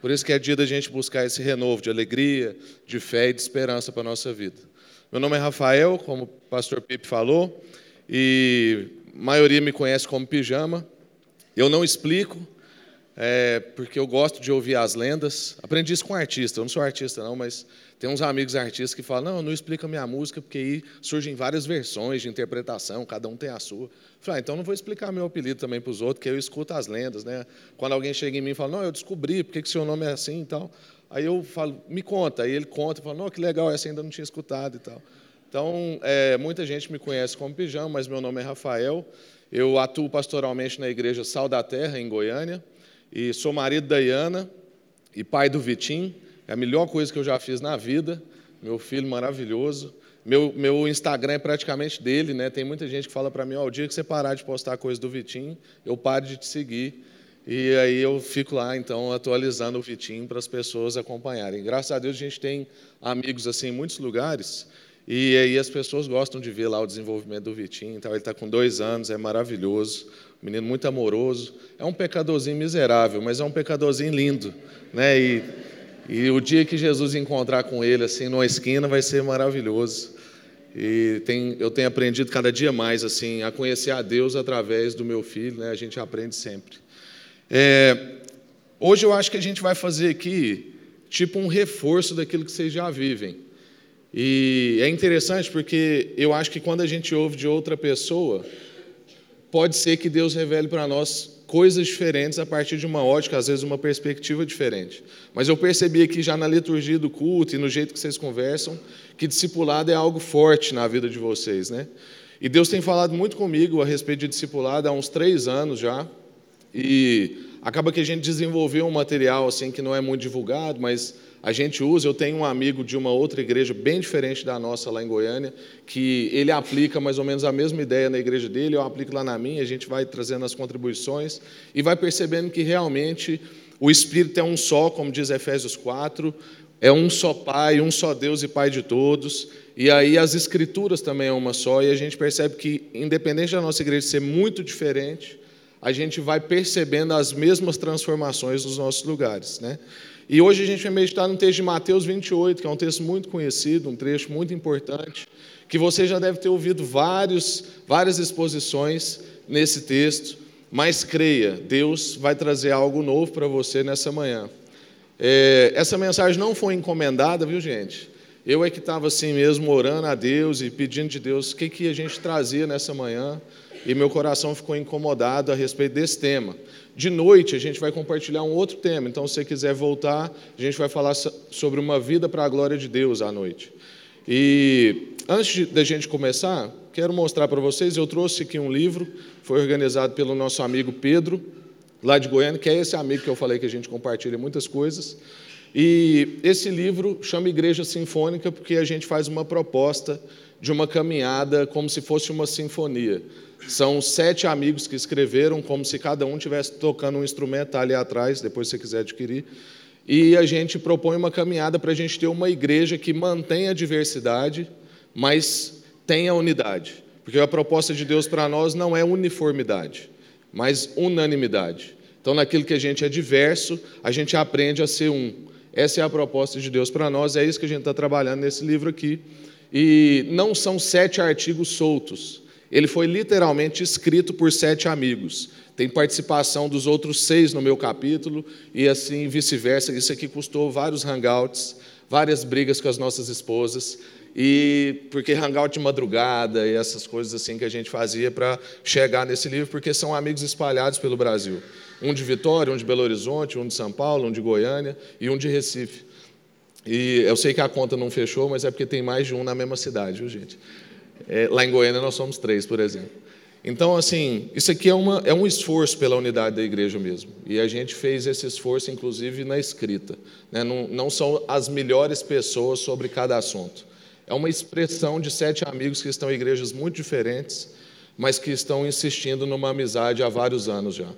Por isso que é dia da gente buscar esse renovo de alegria, de fé e de esperança para a nossa vida. Meu nome é Rafael, como o pastor Pipe falou, e a maioria me conhece como Pijama. Eu não explico, é, porque eu gosto de ouvir as lendas. Aprendi isso com artista, eu não sou artista não, mas tem uns amigos artistas que falam, não, não explica minha música, porque aí surgem várias versões de interpretação, cada um tem a sua. Eu falei, ah, então não vou explicar meu apelido também para os outros, que eu escuto as lendas. Né? Quando alguém chega em mim e fala, não, eu descobri, por que, que seu nome é assim e tal. Aí eu falo, me conta. Aí ele conta, fala, não, que legal, essa ainda não tinha escutado e tal. Então, é, muita gente me conhece como Pijama, mas meu nome é Rafael. Eu atuo pastoralmente na igreja Sal da Terra, em Goiânia, e sou marido da Iana e pai do Vitim. É a melhor coisa que eu já fiz na vida. Meu filho maravilhoso. Meu, meu Instagram é praticamente dele, né? Tem muita gente que fala para mim, ó, oh, o dia que você parar de postar coisa do Vitinho, eu paro de te seguir. E aí eu fico lá, então, atualizando o Vitinho para as pessoas acompanharem. Graças a Deus a gente tem amigos assim em muitos lugares. E aí as pessoas gostam de ver lá o desenvolvimento do Vitinho. Então, ele está com dois anos, é maravilhoso. Menino muito amoroso. É um pecadorzinho miserável, mas é um pecadorzinho lindo. Né? E e o dia que Jesus encontrar com ele assim numa esquina vai ser maravilhoso. E tem, eu tenho aprendido cada dia mais assim a conhecer a Deus através do meu filho, né? A gente aprende sempre. É, hoje eu acho que a gente vai fazer aqui tipo um reforço daquilo que vocês já vivem. E é interessante porque eu acho que quando a gente ouve de outra pessoa, pode ser que Deus revele para nós coisas diferentes a partir de uma ótica, às vezes uma perspectiva diferente. Mas eu percebi aqui já na liturgia do culto e no jeito que vocês conversam, que discipulado é algo forte na vida de vocês, né? E Deus tem falado muito comigo a respeito de discipulado há uns três anos já, e acaba que a gente desenvolveu um material assim que não é muito divulgado, mas a gente usa. Eu tenho um amigo de uma outra igreja bem diferente da nossa lá em Goiânia, que ele aplica mais ou menos a mesma ideia na igreja dele, eu aplico lá na minha, a gente vai trazendo as contribuições e vai percebendo que realmente o Espírito é um só, como diz Efésios 4, é um só Pai, um só Deus e Pai de todos. E aí as Escrituras também é uma só, e a gente percebe que, independente da nossa igreja ser muito diferente, a gente vai percebendo as mesmas transformações nos nossos lugares. Né? E hoje a gente vai meditar no texto de Mateus 28, que é um texto muito conhecido, um trecho muito importante, que você já deve ter ouvido vários, várias exposições nesse texto, mas creia, Deus vai trazer algo novo para você nessa manhã. É, essa mensagem não foi encomendada, viu, gente? Eu é que estava assim mesmo, orando a Deus e pedindo de Deus o que, que a gente trazia nessa manhã, e meu coração ficou incomodado a respeito desse tema. De noite a gente vai compartilhar um outro tema, então se você quiser voltar, a gente vai falar sobre uma vida para a glória de Deus à noite. E antes da gente começar, quero mostrar para vocês, eu trouxe aqui um livro, foi organizado pelo nosso amigo Pedro, lá de Goiânia, que é esse amigo que eu falei que a gente compartilha muitas coisas. E esse livro chama Igreja Sinfônica porque a gente faz uma proposta de uma caminhada como se fosse uma sinfonia. São sete amigos que escreveram, como se cada um estivesse tocando um instrumento ali atrás, depois você quiser adquirir. E a gente propõe uma caminhada para a gente ter uma igreja que mantenha a diversidade, mas tenha unidade. Porque a proposta de Deus para nós não é uniformidade, mas unanimidade. Então, naquilo que a gente é diverso, a gente aprende a ser um. Essa é a proposta de Deus para nós, é isso que a gente está trabalhando nesse livro aqui. E não são sete artigos soltos. Ele foi literalmente escrito por sete amigos. Tem participação dos outros seis no meu capítulo e assim vice-versa. Isso aqui custou vários hangouts, várias brigas com as nossas esposas. E porque hangout de madrugada e essas coisas assim que a gente fazia para chegar nesse livro, porque são amigos espalhados pelo Brasil. Um de Vitória, um de Belo Horizonte, um de São Paulo, um de Goiânia e um de Recife. E eu sei que a conta não fechou, mas é porque tem mais de um na mesma cidade, viu, gente? É, lá em Goiânia nós somos três, por exemplo. Então, assim, isso aqui é, uma, é um esforço pela unidade da igreja mesmo. E a gente fez esse esforço, inclusive, na escrita. Né? Não, não são as melhores pessoas sobre cada assunto. É uma expressão de sete amigos que estão em igrejas muito diferentes, mas que estão insistindo numa amizade há vários anos já.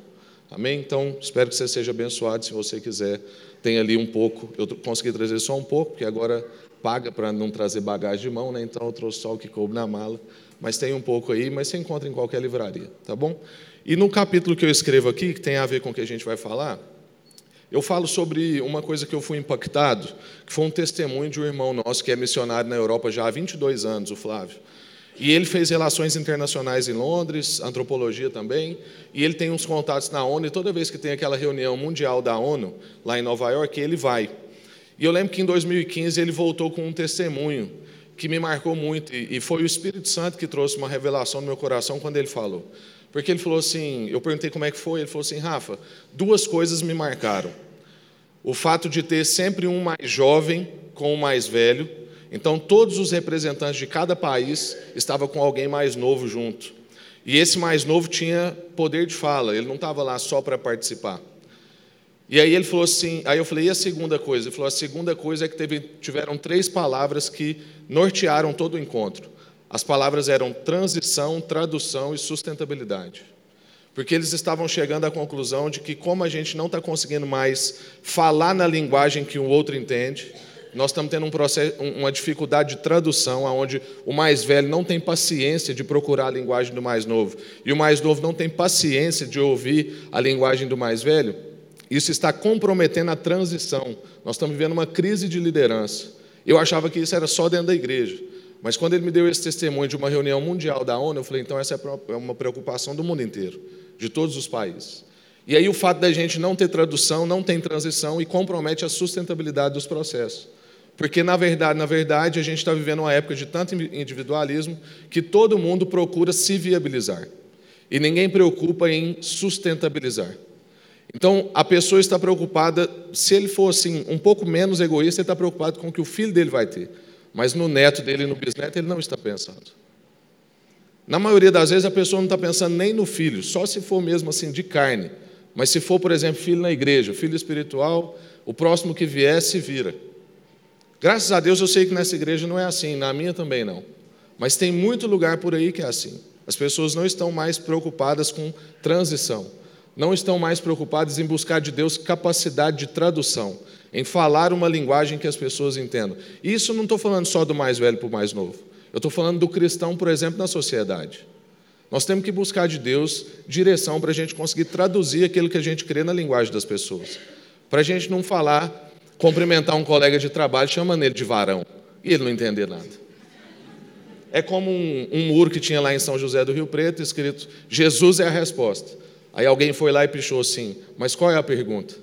Amém? Então, espero que você seja abençoado. Se você quiser, tem ali um pouco. Eu consegui trazer só um pouco, porque agora paga para não trazer bagagem de mão, né? então eu trouxe só o que coube na mala. Mas tem um pouco aí, mas você encontra em qualquer livraria, tá bom? E no capítulo que eu escrevo aqui, que tem a ver com o que a gente vai falar, Eu falo sobre uma coisa que eu fui impactado, que foi um testemunho de um irmão nosso que é missionário na Europa já há 22 anos, o Flávio. E ele fez relações internacionais em Londres, antropologia também, e ele tem uns contatos na ONU, e toda vez que tem aquela reunião mundial da ONU, lá em Nova York, ele vai. E eu lembro que em 2015 ele voltou com um testemunho que me marcou muito, e foi o Espírito Santo que trouxe uma revelação no meu coração quando ele falou. Porque ele falou assim, eu perguntei como é que foi, ele falou assim, Rafa, duas coisas me marcaram. O fato de ter sempre um mais jovem com o um mais velho, então todos os representantes de cada país estavam com alguém mais novo junto. E esse mais novo tinha poder de fala, ele não estava lá só para participar. E aí ele falou assim, aí eu falei, e a segunda coisa? Ele falou, a segunda coisa é que teve, tiveram três palavras que nortearam todo o encontro. As palavras eram transição, tradução e sustentabilidade. Porque eles estavam chegando à conclusão de que, como a gente não está conseguindo mais falar na linguagem que o outro entende, nós estamos tendo um processo, uma dificuldade de tradução, onde o mais velho não tem paciência de procurar a linguagem do mais novo, e o mais novo não tem paciência de ouvir a linguagem do mais velho. Isso está comprometendo a transição. Nós estamos vivendo uma crise de liderança. Eu achava que isso era só dentro da igreja. Mas quando ele me deu esse testemunho de uma reunião mundial da ONU, eu falei, então essa é, é uma preocupação do mundo inteiro, de todos os países. E aí o fato da gente não ter tradução, não tem transição e compromete a sustentabilidade dos processos. Porque, na verdade, na verdade, a gente está vivendo uma época de tanto individualismo que todo mundo procura se viabilizar. E ninguém preocupa em sustentabilizar. Então, a pessoa está preocupada, se ele for assim, um pouco menos egoísta, ele está preocupado com o que o filho dele vai ter. Mas no neto dele no bisneto ele não está pensando. Na maioria das vezes a pessoa não está pensando nem no filho, só se for mesmo assim de carne. Mas se for, por exemplo, filho na igreja, filho espiritual, o próximo que vier se vira. Graças a Deus eu sei que nessa igreja não é assim, na minha também não. Mas tem muito lugar por aí que é assim. As pessoas não estão mais preocupadas com transição, não estão mais preocupadas em buscar de Deus capacidade de tradução em falar uma linguagem que as pessoas entendam. E isso não estou falando só do mais velho para o mais novo. Eu estou falando do cristão, por exemplo, na sociedade. Nós temos que buscar de Deus direção para a gente conseguir traduzir aquilo que a gente crê na linguagem das pessoas. Para a gente não falar, cumprimentar um colega de trabalho, chamando ele de varão, e ele não entender nada. É como um, um muro que tinha lá em São José do Rio Preto, escrito: Jesus é a resposta. Aí alguém foi lá e pichou assim, mas qual é a pergunta?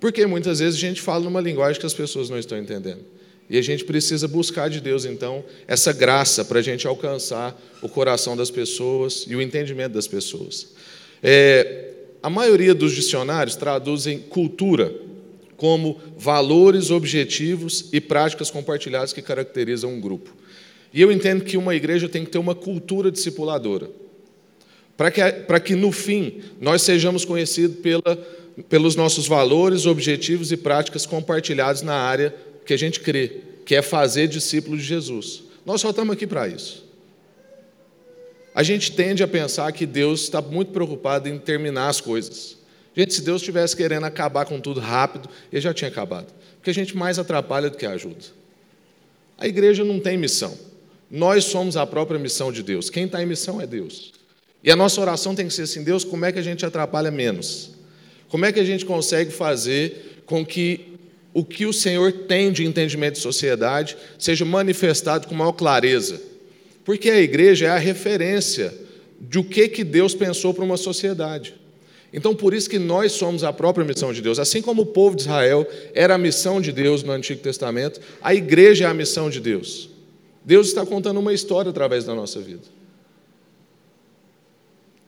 Porque muitas vezes a gente fala numa linguagem que as pessoas não estão entendendo. E a gente precisa buscar de Deus, então, essa graça para a gente alcançar o coração das pessoas e o entendimento das pessoas. É, a maioria dos dicionários traduzem cultura como valores, objetivos e práticas compartilhadas que caracterizam um grupo. E eu entendo que uma igreja tem que ter uma cultura discipuladora. Para que, para que, no fim, nós sejamos conhecidos pela pelos nossos valores, objetivos e práticas compartilhados na área que a gente crê, que é fazer discípulos de Jesus. Nós só estamos aqui para isso. A gente tende a pensar que Deus está muito preocupado em terminar as coisas. Gente, se Deus estivesse querendo acabar com tudo rápido, ele já tinha acabado. Porque a gente mais atrapalha do que ajuda. A igreja não tem missão. Nós somos a própria missão de Deus. Quem está em missão é Deus. E a nossa oração tem que ser assim: Deus, como é que a gente atrapalha menos? Como é que a gente consegue fazer com que o que o Senhor tem de entendimento de sociedade seja manifestado com maior clareza? Porque a igreja é a referência de o que, que Deus pensou para uma sociedade. Então, por isso que nós somos a própria missão de Deus. Assim como o povo de Israel era a missão de Deus no Antigo Testamento, a igreja é a missão de Deus. Deus está contando uma história através da nossa vida.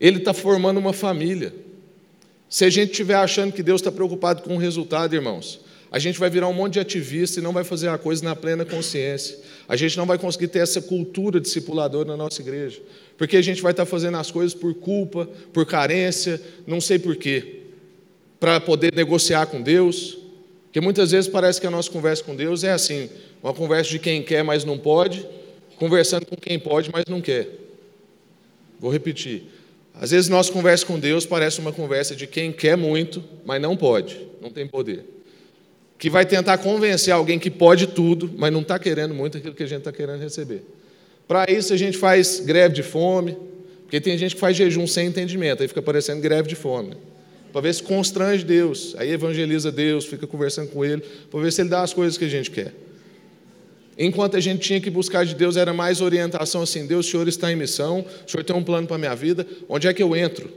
Ele está formando uma família. Se a gente estiver achando que Deus está preocupado com o resultado, irmãos, a gente vai virar um monte de ativista e não vai fazer a coisa na plena consciência. A gente não vai conseguir ter essa cultura discipuladora na nossa igreja. Porque a gente vai estar fazendo as coisas por culpa, por carência, não sei por quê. Para poder negociar com Deus. Porque muitas vezes parece que a nossa conversa com Deus é assim: uma conversa de quem quer, mas não pode, conversando com quem pode, mas não quer. Vou repetir. Às vezes nossa conversa com Deus parece uma conversa de quem quer muito, mas não pode, não tem poder. Que vai tentar convencer alguém que pode tudo, mas não está querendo muito aquilo que a gente está querendo receber. Para isso a gente faz greve de fome, porque tem gente que faz jejum sem entendimento, aí fica parecendo greve de fome. para ver se constrange Deus. Aí evangeliza Deus, fica conversando com Ele, para ver se Ele dá as coisas que a gente quer. Enquanto a gente tinha que buscar de Deus, era mais orientação assim: Deus, o Senhor está em missão, o Senhor tem um plano para a minha vida, onde é que eu entro?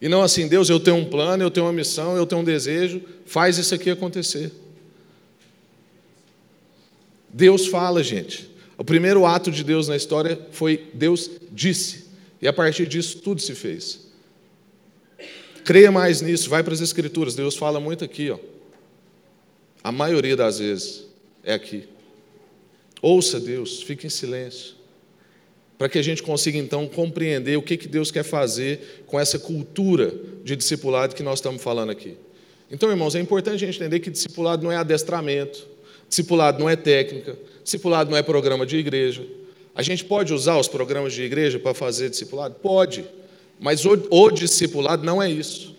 E não assim, Deus, eu tenho um plano, eu tenho uma missão, eu tenho um desejo, faz isso aqui acontecer. Deus fala, gente. O primeiro ato de Deus na história foi Deus disse, e a partir disso tudo se fez. Creia mais nisso, vai para as Escrituras, Deus fala muito aqui, ó. A maioria das vezes é aqui. Ouça Deus, fique em silêncio, para que a gente consiga então compreender o que, que Deus quer fazer com essa cultura de discipulado que nós estamos falando aqui. Então, irmãos, é importante a gente entender que discipulado não é adestramento, discipulado não é técnica, discipulado não é programa de igreja. A gente pode usar os programas de igreja para fazer discipulado? Pode, mas o, o discipulado não é isso.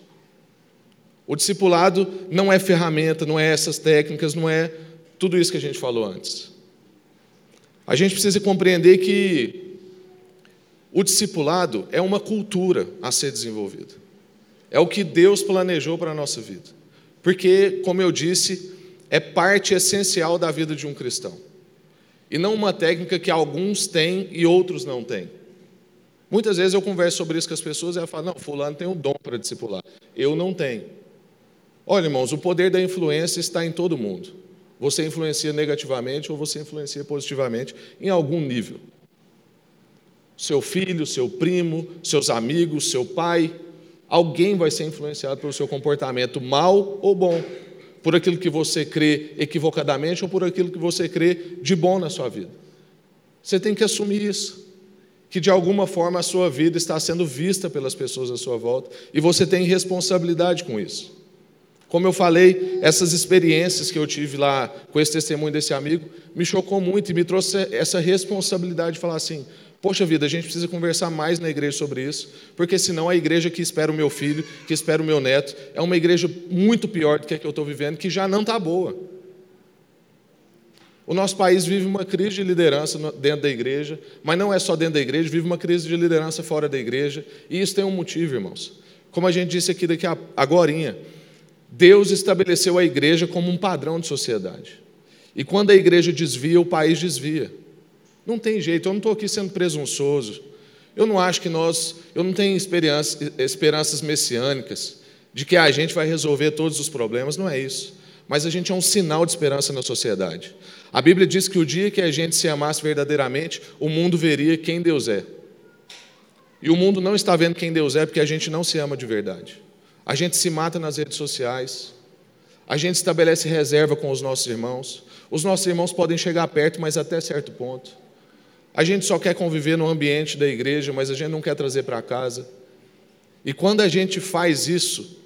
O discipulado não é ferramenta, não é essas técnicas, não é tudo isso que a gente falou antes. A gente precisa compreender que o discipulado é uma cultura a ser desenvolvida. É o que Deus planejou para a nossa vida. Porque, como eu disse, é parte essencial da vida de um cristão. E não uma técnica que alguns têm e outros não têm. Muitas vezes eu converso sobre isso com as pessoas e elas falam: não, Fulano tem um dom para discipular. Eu não tenho. Olha, irmãos, o poder da influência está em todo mundo. Você influencia negativamente ou você influencia positivamente em algum nível. Seu filho, seu primo, seus amigos, seu pai, alguém vai ser influenciado pelo seu comportamento mal ou bom, por aquilo que você crê equivocadamente ou por aquilo que você crê de bom na sua vida. Você tem que assumir isso, que de alguma forma a sua vida está sendo vista pelas pessoas à sua volta e você tem responsabilidade com isso. Como eu falei, essas experiências que eu tive lá com esse testemunho desse amigo me chocou muito e me trouxe essa responsabilidade de falar assim: Poxa vida, a gente precisa conversar mais na igreja sobre isso, porque senão a igreja que espera o meu filho, que espera o meu neto, é uma igreja muito pior do que a que eu estou vivendo, que já não está boa. O nosso país vive uma crise de liderança dentro da igreja, mas não é só dentro da igreja, vive uma crise de liderança fora da igreja, e isso tem um motivo, irmãos. Como a gente disse aqui daqui a agorinha, Deus estabeleceu a igreja como um padrão de sociedade. E quando a igreja desvia, o país desvia. Não tem jeito, eu não estou aqui sendo presunçoso. Eu não acho que nós, eu não tenho esperanças messiânicas de que a gente vai resolver todos os problemas, não é isso. Mas a gente é um sinal de esperança na sociedade. A Bíblia diz que o dia que a gente se amasse verdadeiramente, o mundo veria quem Deus é. E o mundo não está vendo quem Deus é porque a gente não se ama de verdade. A gente se mata nas redes sociais. A gente estabelece reserva com os nossos irmãos. Os nossos irmãos podem chegar perto, mas até certo ponto. A gente só quer conviver no ambiente da igreja, mas a gente não quer trazer para casa. E quando a gente faz isso,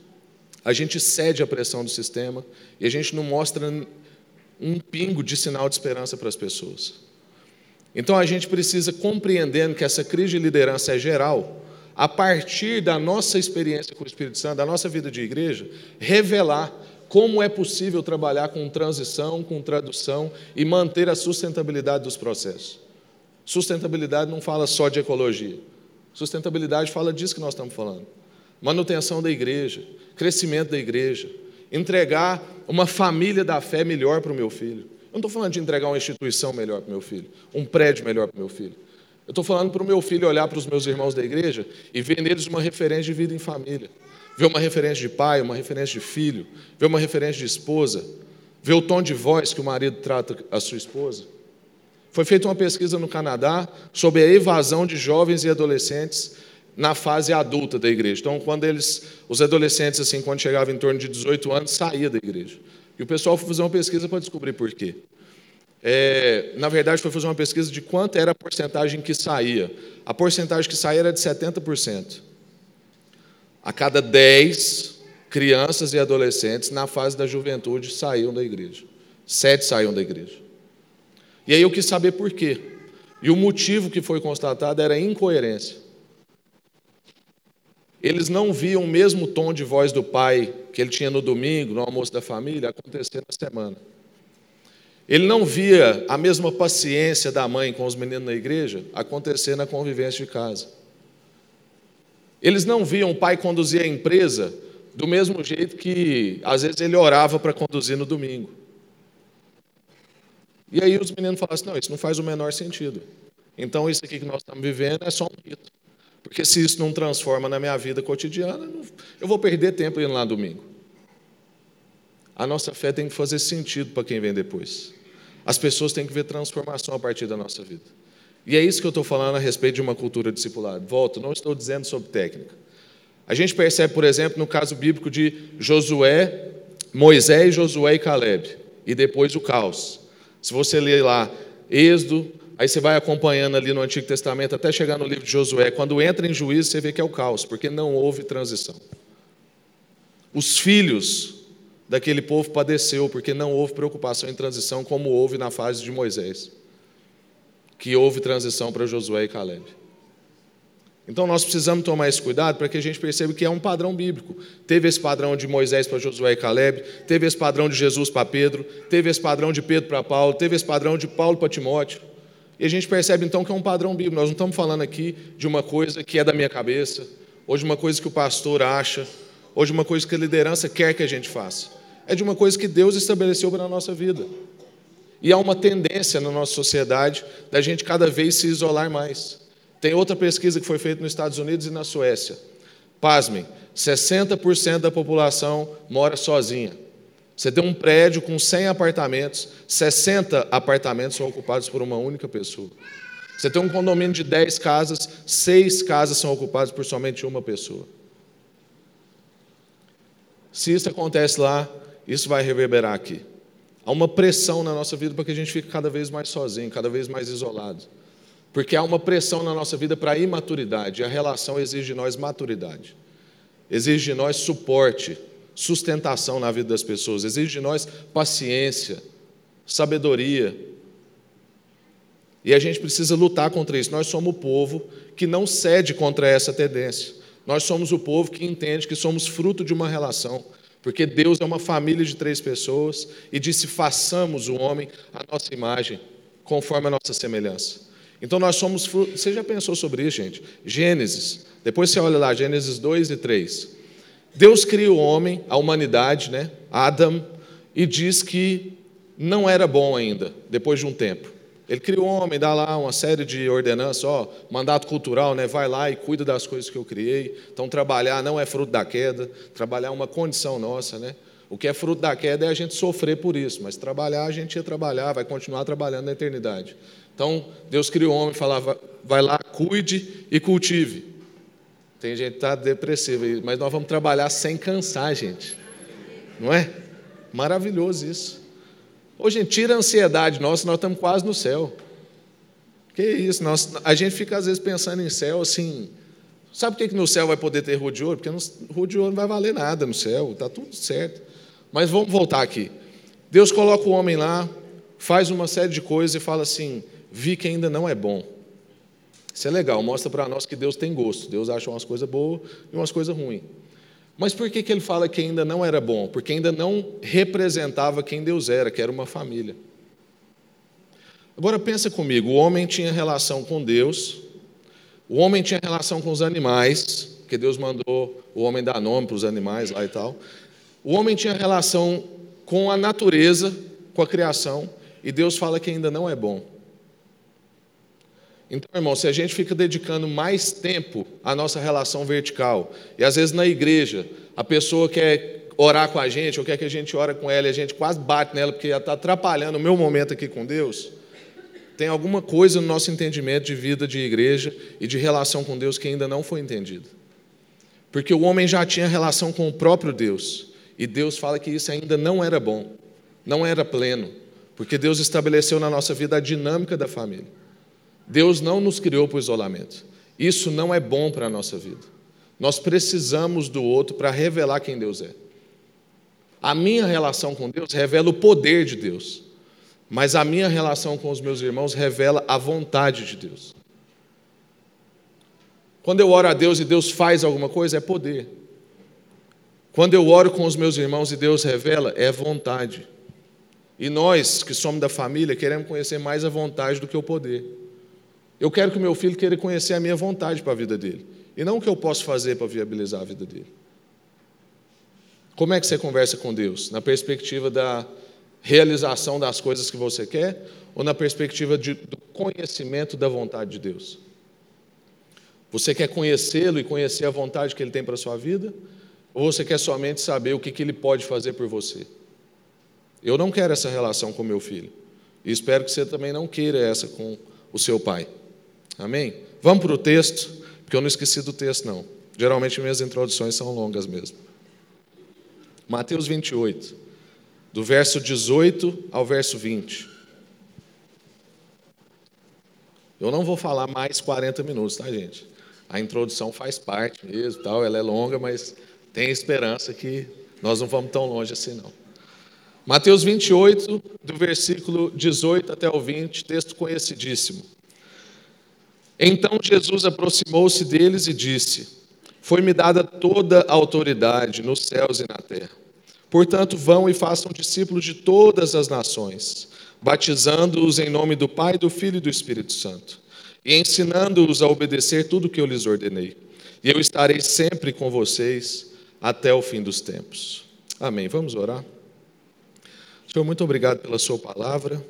a gente cede à pressão do sistema e a gente não mostra um pingo de sinal de esperança para as pessoas. Então a gente precisa, compreendendo que essa crise de liderança é geral, a partir da nossa experiência com o Espírito Santo, da nossa vida de igreja, revelar como é possível trabalhar com transição, com tradução e manter a sustentabilidade dos processos. Sustentabilidade não fala só de ecologia. Sustentabilidade fala disso que nós estamos falando. Manutenção da igreja, crescimento da igreja, entregar uma família da fé melhor para o meu filho. Eu não estou falando de entregar uma instituição melhor para o meu filho, um prédio melhor para o meu filho. Eu estou falando para o meu filho olhar para os meus irmãos da igreja e ver neles uma referência de vida em família. Ver uma referência de pai, uma referência de filho, ver uma referência de esposa, ver o tom de voz que o marido trata a sua esposa. Foi feita uma pesquisa no Canadá sobre a evasão de jovens e adolescentes na fase adulta da igreja. Então, quando eles, os adolescentes, assim, quando chegavam em torno de 18 anos, saía da igreja. E o pessoal foi fazer uma pesquisa para descobrir por quê. É, na verdade, foi fazer uma pesquisa de quanto era a porcentagem que saía. A porcentagem que saía era de 70%. A cada 10 crianças e adolescentes na fase da juventude saíam da igreja. Sete saíam da igreja. E aí eu quis saber por quê. E o motivo que foi constatado era incoerência. Eles não viam o mesmo tom de voz do pai que ele tinha no domingo, no almoço da família, acontecer na semana. Ele não via a mesma paciência da mãe com os meninos na igreja acontecer na convivência de casa. Eles não viam o pai conduzir a empresa Do mesmo jeito que, às vezes, ele orava para conduzir no domingo. E aí os meninos falaram assim: não, isso não faz o menor sentido. Então, isso aqui que nós estamos vivendo é só um rito. Porque se isso não transforma na minha vida cotidiana, eu vou perder tempo indo lá domingo. A nossa fé tem que fazer sentido para quem vem depois. As pessoas têm que ver transformação a partir da nossa vida. E é isso que eu estou falando a respeito de uma cultura discipulada. Volto, não estou dizendo sobre técnica. A gente percebe, por exemplo, no caso bíblico de Josué, Moisés, Josué e Caleb, e depois o caos. Se você ler lá Êxodo, aí você vai acompanhando ali no Antigo Testamento até chegar no livro de Josué. Quando entra em juízo, você vê que é o caos, porque não houve transição. Os filhos daquele povo padeceu, porque não houve preocupação em transição, como houve na fase de Moisés, que houve transição para Josué e Caleb. Então nós precisamos tomar esse cuidado para que a gente perceba que é um padrão bíblico. Teve esse padrão de Moisés para Josué e Caleb, teve esse padrão de Jesus para Pedro, teve esse padrão de Pedro para Paulo, teve esse padrão de Paulo para Timóteo. E a gente percebe então que é um padrão bíblico. Nós não estamos falando aqui de uma coisa que é da minha cabeça, ou de uma coisa que o pastor acha, ou de uma coisa que a liderança quer que a gente faça é de uma coisa que Deus estabeleceu para a nossa vida. E há uma tendência na nossa sociedade da gente cada vez se isolar mais. Tem outra pesquisa que foi feita nos Estados Unidos e na Suécia. Pasmem, 60% da população mora sozinha. Você tem um prédio com 100 apartamentos, 60 apartamentos são ocupados por uma única pessoa. Você tem um condomínio de 10 casas, 6 casas são ocupadas por somente uma pessoa. Se isso acontece lá, isso vai reverberar aqui. Há uma pressão na nossa vida para que a gente fique cada vez mais sozinho, cada vez mais isolado. Porque há uma pressão na nossa vida para a imaturidade, e a relação exige de nós maturidade. Exige de nós suporte, sustentação na vida das pessoas, exige de nós paciência, sabedoria. E a gente precisa lutar contra isso. Nós somos o povo que não cede contra essa tendência. Nós somos o povo que entende que somos fruto de uma relação. Porque Deus é uma família de três pessoas e disse: façamos o homem a nossa imagem, conforme a nossa semelhança. Então nós somos fruto. Você já pensou sobre isso, gente? Gênesis. Depois você olha lá, Gênesis 2 e 3. Deus cria o homem, a humanidade, né? Adam, e diz que não era bom ainda, depois de um tempo. Ele cria o homem, dá lá uma série de ordenanças, ó, mandato cultural, né? Vai lá e cuida das coisas que eu criei. Então trabalhar não é fruto da queda, trabalhar é uma condição nossa, né? O que é fruto da queda é a gente sofrer por isso, mas trabalhar a gente ia trabalhar, vai continuar trabalhando na eternidade. Então Deus criou o homem e falava, vai lá, cuide e cultive. Tem gente que está depressiva, mas nós vamos trabalhar sem cansar, gente. Não é? Maravilhoso isso. Ô, gente, tira a ansiedade nossa, nós estamos quase no céu. Que isso, nós, a gente fica às vezes pensando em céu assim. Sabe por que, que no céu vai poder ter rua de ouro? Porque no, rua de ouro não vai valer nada no céu, está tudo certo. Mas vamos voltar aqui. Deus coloca o homem lá, faz uma série de coisas e fala assim: vi que ainda não é bom. Isso é legal, mostra para nós que Deus tem gosto. Deus acha umas coisas boas e umas coisas ruins. Mas por que, que ele fala que ainda não era bom? Porque ainda não representava quem Deus era, que era uma família. Agora pensa comigo, o homem tinha relação com Deus, o homem tinha relação com os animais, que Deus mandou o homem dar nome para os animais lá e tal. O homem tinha relação com a natureza, com a criação, e Deus fala que ainda não é bom. Então, irmão, se a gente fica dedicando mais tempo à nossa relação vertical, e às vezes na igreja, a pessoa quer orar com a gente, ou quer que a gente ore com ela, e a gente quase bate nela porque ela está atrapalhando o meu momento aqui com Deus, tem alguma coisa no nosso entendimento de vida de igreja e de relação com Deus que ainda não foi entendida. Porque o homem já tinha relação com o próprio Deus, e Deus fala que isso ainda não era bom, não era pleno, porque Deus estabeleceu na nossa vida a dinâmica da família. Deus não nos criou para o isolamento. Isso não é bom para a nossa vida. Nós precisamos do outro para revelar quem Deus é. A minha relação com Deus revela o poder de Deus, mas a minha relação com os meus irmãos revela a vontade de Deus. Quando eu oro a Deus e Deus faz alguma coisa, é poder. Quando eu oro com os meus irmãos e Deus revela, é vontade. E nós, que somos da família, queremos conhecer mais a vontade do que o poder. Eu quero que o meu filho queira conhecer a minha vontade para a vida dele, e não o que eu posso fazer para viabilizar a vida dele. Como é que você conversa com Deus? Na perspectiva da realização das coisas que você quer ou na perspectiva de, do conhecimento da vontade de Deus? Você quer conhecê-lo e conhecer a vontade que ele tem para a sua vida? Ou você quer somente saber o que, que ele pode fazer por você? Eu não quero essa relação com meu filho. E espero que você também não queira essa com o seu pai. Amém? Vamos para o texto, porque eu não esqueci do texto, não. Geralmente minhas introduções são longas mesmo. Mateus 28, do verso 18 ao verso 20. Eu não vou falar mais 40 minutos, tá, gente? A introdução faz parte mesmo, tal, ela é longa, mas tem esperança que nós não vamos tão longe assim, não. Mateus 28, do versículo 18 até o 20, texto conhecidíssimo. Então Jesus aproximou-se deles e disse: Foi-me dada toda a autoridade nos céus e na terra. Portanto, vão e façam discípulos de todas as nações, batizando-os em nome do Pai, do Filho e do Espírito Santo, e ensinando-os a obedecer tudo o que eu lhes ordenei. E eu estarei sempre com vocês até o fim dos tempos. Amém. Vamos orar? Senhor, muito obrigado pela Sua palavra.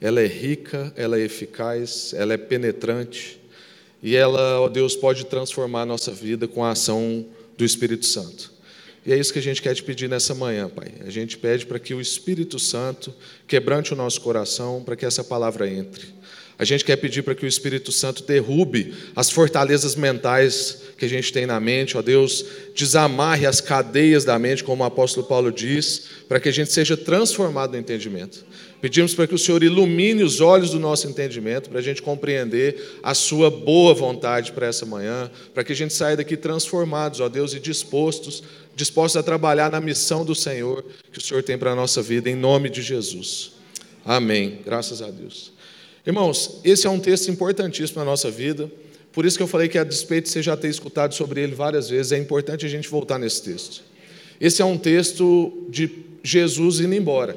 Ela é rica, ela é eficaz, ela é penetrante e ela, ó Deus, pode transformar a nossa vida com a ação do Espírito Santo. E é isso que a gente quer te pedir nessa manhã, Pai. A gente pede para que o Espírito Santo quebrante o nosso coração, para que essa palavra entre. A gente quer pedir para que o Espírito Santo derrube as fortalezas mentais que a gente tem na mente, ó Deus, desamarre as cadeias da mente, como o apóstolo Paulo diz, para que a gente seja transformado no entendimento. Pedimos para que o Senhor ilumine os olhos do nosso entendimento, para a gente compreender a Sua boa vontade para essa manhã, para que a gente saia daqui transformados, ó Deus, e dispostos, dispostos a trabalhar na missão do Senhor que o Senhor tem para a nossa vida, em nome de Jesus. Amém. Graças a Deus. Irmãos, esse é um texto importantíssimo na nossa vida, por isso que eu falei que, a despeito de você já ter escutado sobre ele várias vezes, é importante a gente voltar nesse texto. Esse é um texto de Jesus indo embora.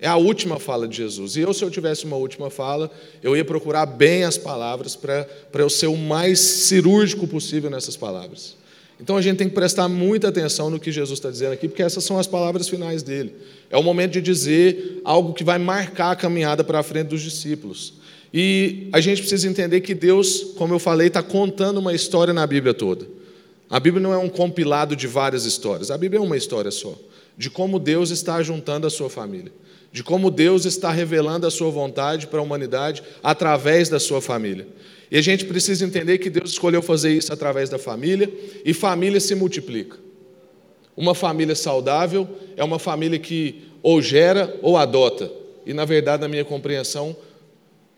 É a última fala de Jesus. E eu, se eu tivesse uma última fala, eu ia procurar bem as palavras para eu ser o mais cirúrgico possível nessas palavras. Então a gente tem que prestar muita atenção no que Jesus está dizendo aqui, porque essas são as palavras finais dele. É o momento de dizer algo que vai marcar a caminhada para a frente dos discípulos. E a gente precisa entender que Deus, como eu falei, está contando uma história na Bíblia toda. A Bíblia não é um compilado de várias histórias, a Bíblia é uma história só, de como Deus está juntando a sua família, de como Deus está revelando a sua vontade para a humanidade através da sua família. E a gente precisa entender que Deus escolheu fazer isso através da família, e família se multiplica. Uma família saudável é uma família que ou gera ou adota. E, na verdade, na minha compreensão,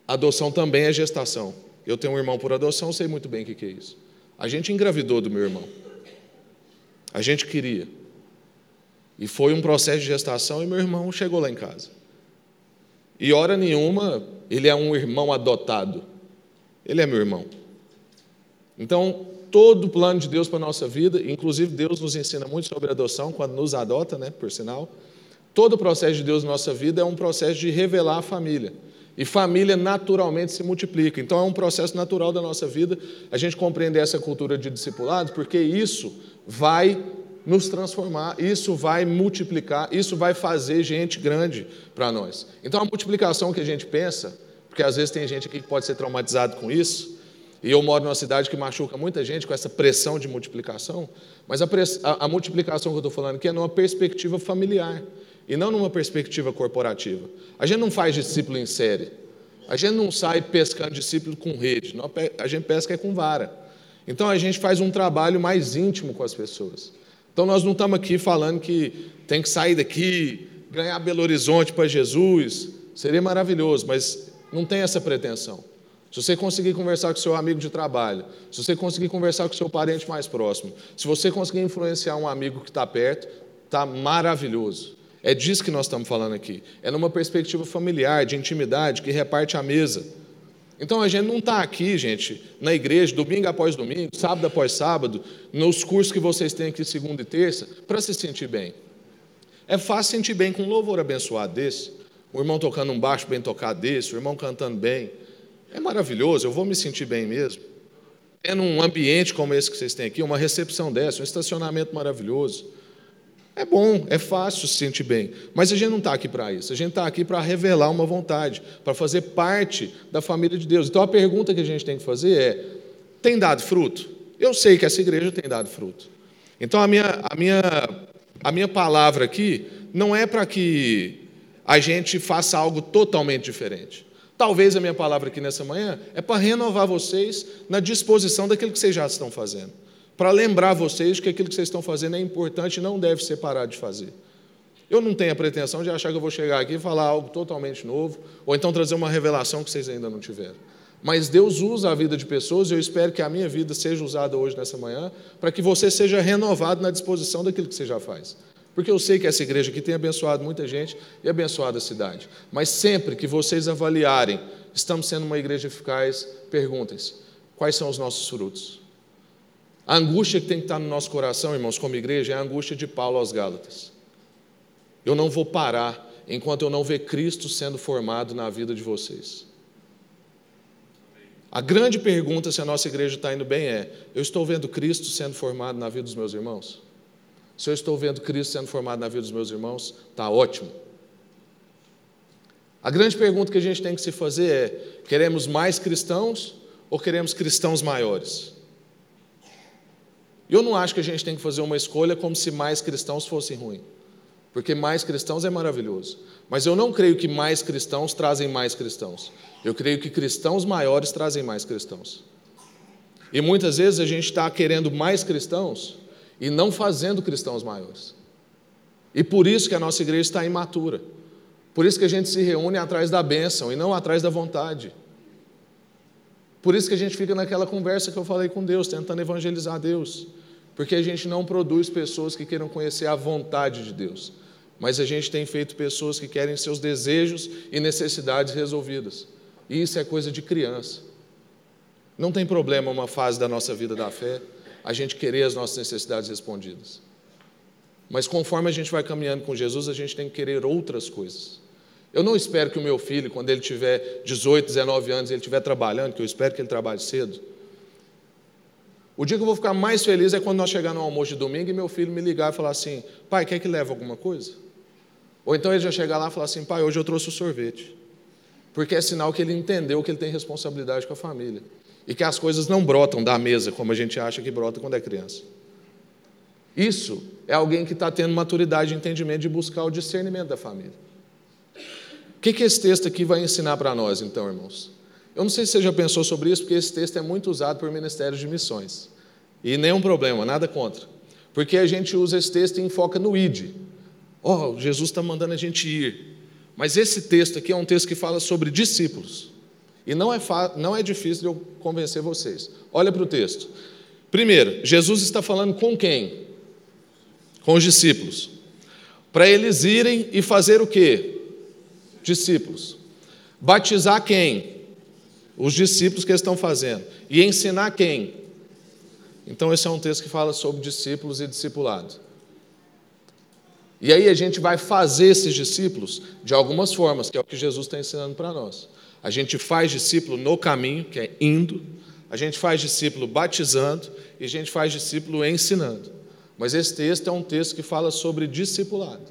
adoção também é gestação. Eu tenho um irmão por adoção, sei muito bem o que é isso. A gente engravidou do meu irmão. A gente queria. E foi um processo de gestação e meu irmão chegou lá em casa. E hora nenhuma ele é um irmão adotado. Ele é meu irmão. Então, todo o plano de Deus para a nossa vida, inclusive Deus nos ensina muito sobre adoção quando nos adota, né, por sinal. Todo o processo de Deus na nossa vida é um processo de revelar a família. E família naturalmente se multiplica. Então é um processo natural da nossa vida a gente compreender essa cultura de discipulado, porque isso vai nos transformar, isso vai multiplicar, isso vai fazer gente grande para nós. Então a multiplicação que a gente pensa porque às vezes tem gente aqui que pode ser traumatizado com isso, e eu moro numa cidade que machuca muita gente com essa pressão de multiplicação, mas a, a multiplicação que eu estou falando aqui é numa perspectiva familiar, e não numa perspectiva corporativa. A gente não faz discípulo em série, a gente não sai pescando discípulo com rede, a gente pesca é com vara. Então a gente faz um trabalho mais íntimo com as pessoas. Então nós não estamos aqui falando que tem que sair daqui, ganhar Belo Horizonte para Jesus, seria maravilhoso, mas não tem essa pretensão. Se você conseguir conversar com seu amigo de trabalho, se você conseguir conversar com seu parente mais próximo, se você conseguir influenciar um amigo que está perto, está maravilhoso. É disso que nós estamos falando aqui. É numa perspectiva familiar, de intimidade, que reparte a mesa. Então a gente não está aqui, gente, na igreja, domingo após domingo, sábado após sábado, nos cursos que vocês têm aqui segunda e terça, para se sentir bem. É fácil sentir bem com um louvor abençoado desse o irmão tocando um baixo bem tocado desse, o irmão cantando bem. É maravilhoso, eu vou me sentir bem mesmo. Tendo um ambiente como esse que vocês têm aqui, uma recepção dessa, um estacionamento maravilhoso. É bom, é fácil se sentir bem, mas a gente não está aqui para isso. A gente está aqui para revelar uma vontade, para fazer parte da família de Deus. Então a pergunta que a gente tem que fazer é: tem dado fruto? Eu sei que essa igreja tem dado fruto. Então a minha, a minha, a minha palavra aqui não é para que a gente faça algo totalmente diferente. Talvez a minha palavra aqui nessa manhã é para renovar vocês na disposição daquilo que vocês já estão fazendo para lembrar vocês que aquilo que vocês estão fazendo é importante e não deve ser parado de fazer. Eu não tenho a pretensão de achar que eu vou chegar aqui e falar algo totalmente novo, ou então trazer uma revelação que vocês ainda não tiveram. Mas Deus usa a vida de pessoas e eu espero que a minha vida seja usada hoje, nessa manhã, para que você seja renovado na disposição daquilo que você já faz. Porque eu sei que essa igreja aqui tem abençoado muita gente e abençoado a cidade. Mas sempre que vocês avaliarem, estamos sendo uma igreja eficaz, perguntem-se: quais são os nossos frutos? A angústia que tem que estar no nosso coração, irmãos, como igreja, é a angústia de Paulo aos Gálatas. Eu não vou parar enquanto eu não ver Cristo sendo formado na vida de vocês. A grande pergunta se a nossa igreja está indo bem é: eu estou vendo Cristo sendo formado na vida dos meus irmãos? Se eu estou vendo Cristo sendo formado na vida dos meus irmãos, está ótimo. A grande pergunta que a gente tem que se fazer é: queremos mais cristãos ou queremos cristãos maiores? Eu não acho que a gente tem que fazer uma escolha como se mais cristãos fossem ruim, porque mais cristãos é maravilhoso. Mas eu não creio que mais cristãos trazem mais cristãos. Eu creio que cristãos maiores trazem mais cristãos. E muitas vezes a gente está querendo mais cristãos e não fazendo cristãos maiores. E por isso que a nossa igreja está imatura. Por isso que a gente se reúne atrás da bênção e não atrás da vontade. Por isso que a gente fica naquela conversa que eu falei com Deus, tentando evangelizar Deus. Porque a gente não produz pessoas que queiram conhecer a vontade de Deus, mas a gente tem feito pessoas que querem seus desejos e necessidades resolvidas. E isso é coisa de criança. Não tem problema uma fase da nossa vida da fé a gente querer as nossas necessidades respondidas. Mas conforme a gente vai caminhando com Jesus, a gente tem que querer outras coisas. Eu não espero que o meu filho, quando ele tiver 18, 19 anos, ele estiver trabalhando, que eu espero que ele trabalhe cedo, o dia que eu vou ficar mais feliz é quando nós chegar no almoço de domingo e meu filho me ligar e falar assim: pai, quer que leve alguma coisa? Ou então ele já chegar lá e falar assim: pai, hoje eu trouxe o sorvete. Porque é sinal que ele entendeu que ele tem responsabilidade com a família. E que as coisas não brotam da mesa como a gente acha que brota quando é criança. Isso é alguém que está tendo maturidade e entendimento de buscar o discernimento da família. O que, que esse texto aqui vai ensinar para nós, então, irmãos? Eu não sei se você já pensou sobre isso, porque esse texto é muito usado por ministérios de missões. E nenhum problema, nada contra. Porque a gente usa esse texto e enfoca no id. Oh, Jesus está mandando a gente ir. Mas esse texto aqui é um texto que fala sobre discípulos. E não é, não é difícil eu convencer vocês. Olha para o texto. Primeiro, Jesus está falando com quem? Com os discípulos. Para eles irem e fazer o quê? Discípulos. Batizar quem? Os discípulos que estão fazendo. E ensinar quem? Então, esse é um texto que fala sobre discípulos e discipulado. E aí a gente vai fazer esses discípulos de algumas formas, que é o que Jesus está ensinando para nós. A gente faz discípulo no caminho, que é indo, a gente faz discípulo batizando e a gente faz discípulo ensinando. Mas esse texto é um texto que fala sobre discipulado.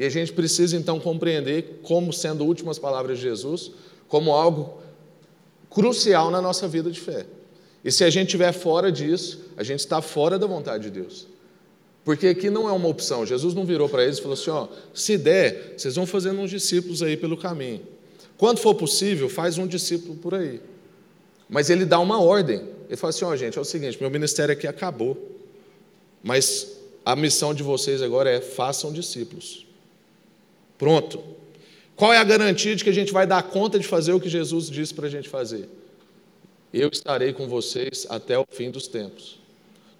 E a gente precisa então compreender, como sendo últimas palavras de Jesus, como algo crucial na nossa vida de fé. E se a gente estiver fora disso, a gente está fora da vontade de Deus. Porque aqui não é uma opção. Jesus não virou para eles e falou assim: ó, se der, vocês vão fazendo uns discípulos aí pelo caminho. Quando for possível, faz um discípulo por aí. Mas ele dá uma ordem. Ele fala assim: ó, gente, é o seguinte, meu ministério aqui acabou. Mas a missão de vocês agora é façam discípulos. Pronto. Qual é a garantia de que a gente vai dar conta de fazer o que Jesus disse para a gente fazer? Eu estarei com vocês até o fim dos tempos.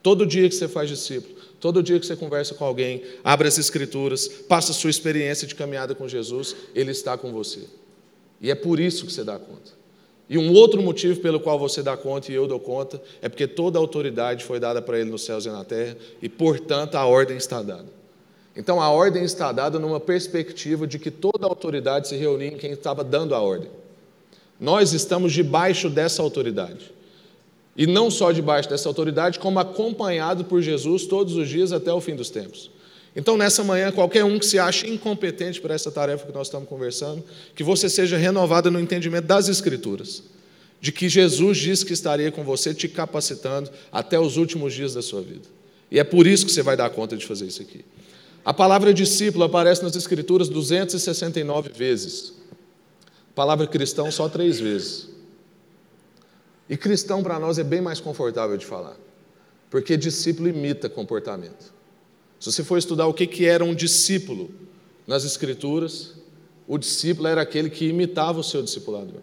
Todo dia que você faz discípulo, todo dia que você conversa com alguém, abre as escrituras, passa a sua experiência de caminhada com Jesus, Ele está com você. E é por isso que você dá conta. E um outro motivo pelo qual você dá conta e eu dou conta é porque toda a autoridade foi dada para Ele nos céus e na terra, e portanto a ordem está dada. Então a ordem está dada numa perspectiva de que toda a autoridade se reunia em quem estava dando a ordem. Nós estamos debaixo dessa autoridade. E não só debaixo dessa autoridade, como acompanhado por Jesus todos os dias até o fim dos tempos. Então, nessa manhã, qualquer um que se ache incompetente para essa tarefa que nós estamos conversando, que você seja renovado no entendimento das Escrituras, de que Jesus disse que estaria com você, te capacitando até os últimos dias da sua vida. E é por isso que você vai dar conta de fazer isso aqui. A palavra discípulo aparece nas Escrituras 269 vezes. A palavra cristão só três vezes. E cristão para nós é bem mais confortável de falar, porque discípulo imita comportamento. Se você for estudar o que, que era um discípulo nas Escrituras, o discípulo era aquele que imitava o seu discipulador.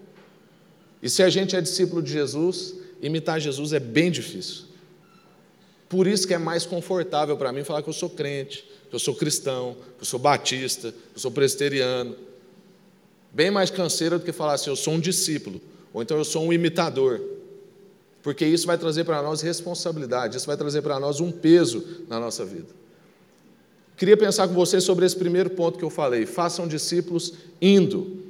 E se a gente é discípulo de Jesus, imitar Jesus é bem difícil. Por isso que é mais confortável para mim falar que eu sou crente, que eu sou cristão, que eu sou batista, que eu sou presbiteriano. Bem mais canseira do que falar assim, eu sou um discípulo, ou então eu sou um imitador. Porque isso vai trazer para nós responsabilidade, isso vai trazer para nós um peso na nossa vida. Queria pensar com vocês sobre esse primeiro ponto que eu falei: façam discípulos indo.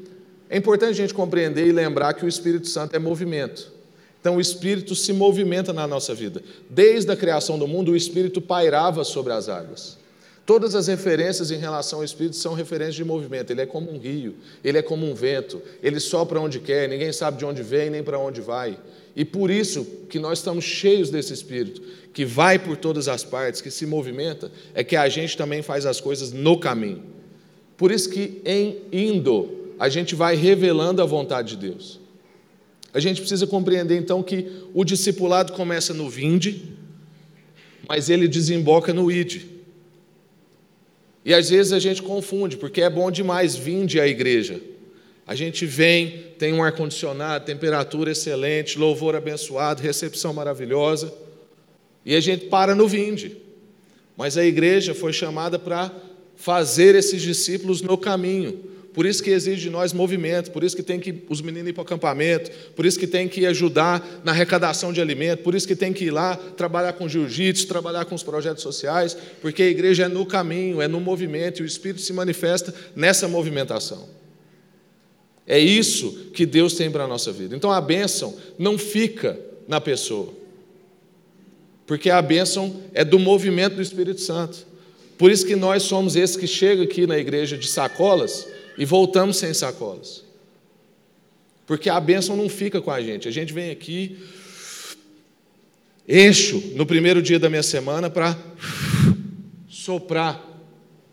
É importante a gente compreender e lembrar que o Espírito Santo é movimento. Então, o Espírito se movimenta na nossa vida. Desde a criação do mundo, o Espírito pairava sobre as águas. Todas as referências em relação ao Espírito são referências de movimento. Ele é como um rio, ele é como um vento, ele sopra onde quer, ninguém sabe de onde vem nem para onde vai. E por isso que nós estamos cheios desse Espírito, que vai por todas as partes, que se movimenta, é que a gente também faz as coisas no caminho. Por isso que em indo, a gente vai revelando a vontade de Deus. A gente precisa compreender então que o discipulado começa no vinde, mas ele desemboca no ide. E às vezes a gente confunde, porque é bom demais vinde à igreja. A gente vem, tem um ar-condicionado, temperatura excelente, louvor abençoado, recepção maravilhosa. E a gente para no vinde. Mas a igreja foi chamada para fazer esses discípulos no caminho. Por isso que exige de nós movimento, por isso que tem que os meninos ir para o acampamento, por isso que tem que ajudar na arrecadação de alimento, por isso que tem que ir lá trabalhar com jiu-jitsu, trabalhar com os projetos sociais, porque a igreja é no caminho, é no movimento, e o Espírito se manifesta nessa movimentação. É isso que Deus tem para a nossa vida. Então a bênção não fica na pessoa porque a bênção é do movimento do Espírito Santo. Por isso que nós somos esses que chegam aqui na igreja de sacolas e voltamos sem sacolas. Porque a bênção não fica com a gente. A gente vem aqui, encho no primeiro dia da minha semana para soprar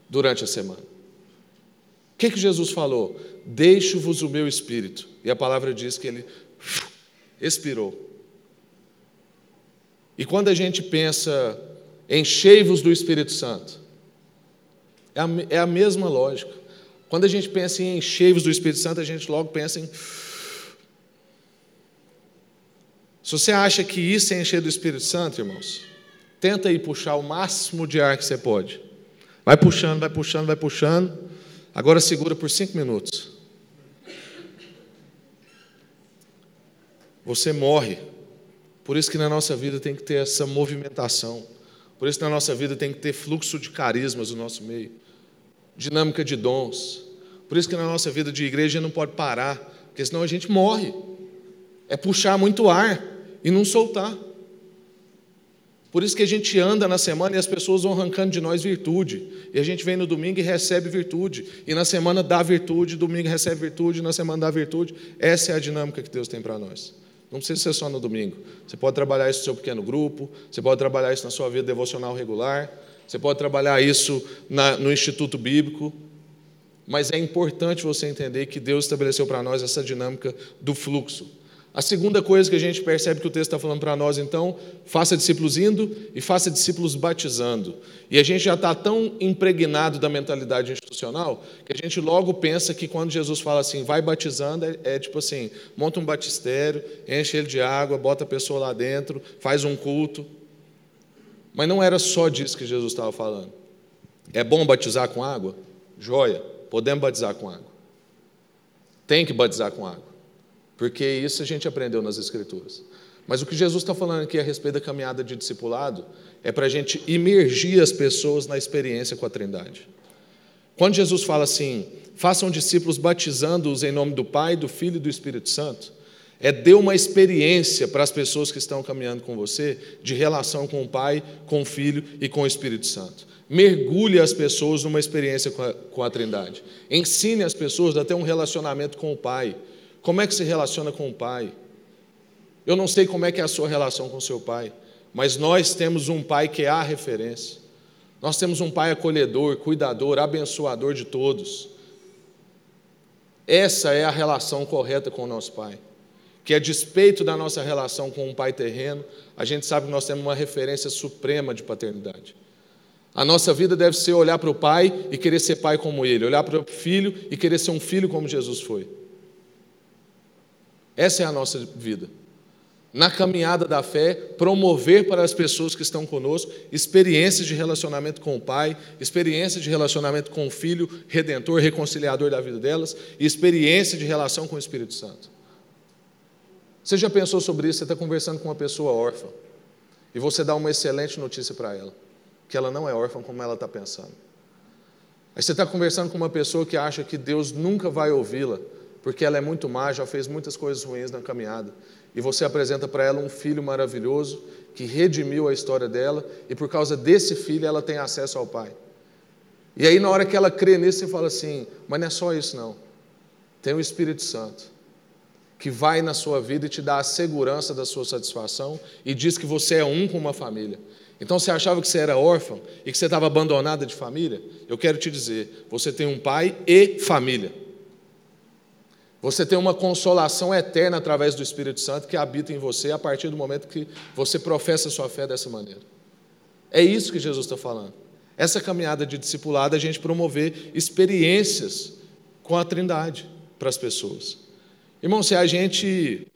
durante a semana. O que, que Jesus falou? Deixo-vos o meu espírito. E a palavra diz que ele expirou. E quando a gente pensa em cheivos do Espírito Santo, é a, é a mesma lógica. Quando a gente pensa em cheivos do Espírito Santo, a gente logo pensa em. Se você acha que isso é encher do Espírito Santo, irmãos, tenta aí puxar o máximo de ar que você pode. Vai puxando, vai puxando, vai puxando. Agora segura por cinco minutos. Você morre por isso que na nossa vida tem que ter essa movimentação. Por isso na nossa vida tem que ter fluxo de carismas no nosso meio, dinâmica de dons. Por isso que na nossa vida de igreja não pode parar, porque senão a gente morre. É puxar muito ar e não soltar. Por isso que a gente anda na semana e as pessoas vão arrancando de nós virtude. E a gente vem no domingo e recebe virtude. E na semana dá virtude, domingo recebe virtude, na semana dá virtude. Essa é a dinâmica que Deus tem para nós. Não precisa ser só no domingo. Você pode trabalhar isso no seu pequeno grupo, você pode trabalhar isso na sua vida devocional regular, você pode trabalhar isso na, no Instituto Bíblico. Mas é importante você entender que Deus estabeleceu para nós essa dinâmica do fluxo. A segunda coisa que a gente percebe que o texto está falando para nós, então, faça discípulos indo e faça discípulos batizando. E a gente já está tão impregnado da mentalidade institucional que a gente logo pensa que quando Jesus fala assim, vai batizando, é, é tipo assim: monta um batistério, enche ele de água, bota a pessoa lá dentro, faz um culto. Mas não era só disso que Jesus estava falando. É bom batizar com água? Joia, podemos batizar com água. Tem que batizar com água porque isso a gente aprendeu nas Escrituras. Mas o que Jesus está falando aqui a respeito da caminhada de discipulado é para a gente imergir as pessoas na experiência com a Trindade. Quando Jesus fala assim, façam discípulos batizando-os em nome do Pai, do Filho e do Espírito Santo, É dê uma experiência para as pessoas que estão caminhando com você de relação com o Pai, com o Filho e com o Espírito Santo. Mergulhe as pessoas numa experiência com a, com a Trindade. Ensine as pessoas a ter um relacionamento com o Pai. Como é que se relaciona com o Pai? Eu não sei como é que é a sua relação com o seu Pai, mas nós temos um Pai que é a referência. Nós temos um Pai acolhedor, cuidador, abençoador de todos. Essa é a relação correta com o nosso Pai. Que a despeito da nossa relação com um Pai terreno, a gente sabe que nós temos uma referência suprema de paternidade. A nossa vida deve ser olhar para o Pai e querer ser pai como Ele, olhar para o Filho e querer ser um filho como Jesus foi. Essa é a nossa vida na caminhada da fé, promover para as pessoas que estão conosco experiências de relacionamento com o Pai, experiências de relacionamento com o Filho, redentor, reconciliador da vida delas, e experiência de relação com o Espírito Santo. Você já pensou sobre isso? Você está conversando com uma pessoa órfã e você dá uma excelente notícia para ela, que ela não é órfã como ela está pensando. Aí você está conversando com uma pessoa que acha que Deus nunca vai ouvi-la, porque ela é muito má, já fez muitas coisas ruins na caminhada e você apresenta para ela um filho maravilhoso que redimiu a história dela e por causa desse filho ela tem acesso ao Pai. E aí, na hora que ela crê nisso, você fala assim: mas não é só isso, não. Tem o Espírito Santo que vai na sua vida e te dá a segurança da sua satisfação e diz que você é um com uma família. Então você achava que você era órfão e que você estava abandonada de família? Eu quero te dizer: você tem um pai e família. Você tem uma consolação eterna através do Espírito Santo que habita em você a partir do momento que você professa sua fé dessa maneira. É isso que Jesus está falando. Essa caminhada de discipulado, a gente promover experiências com a Trindade para as pessoas. Irmão, se a gente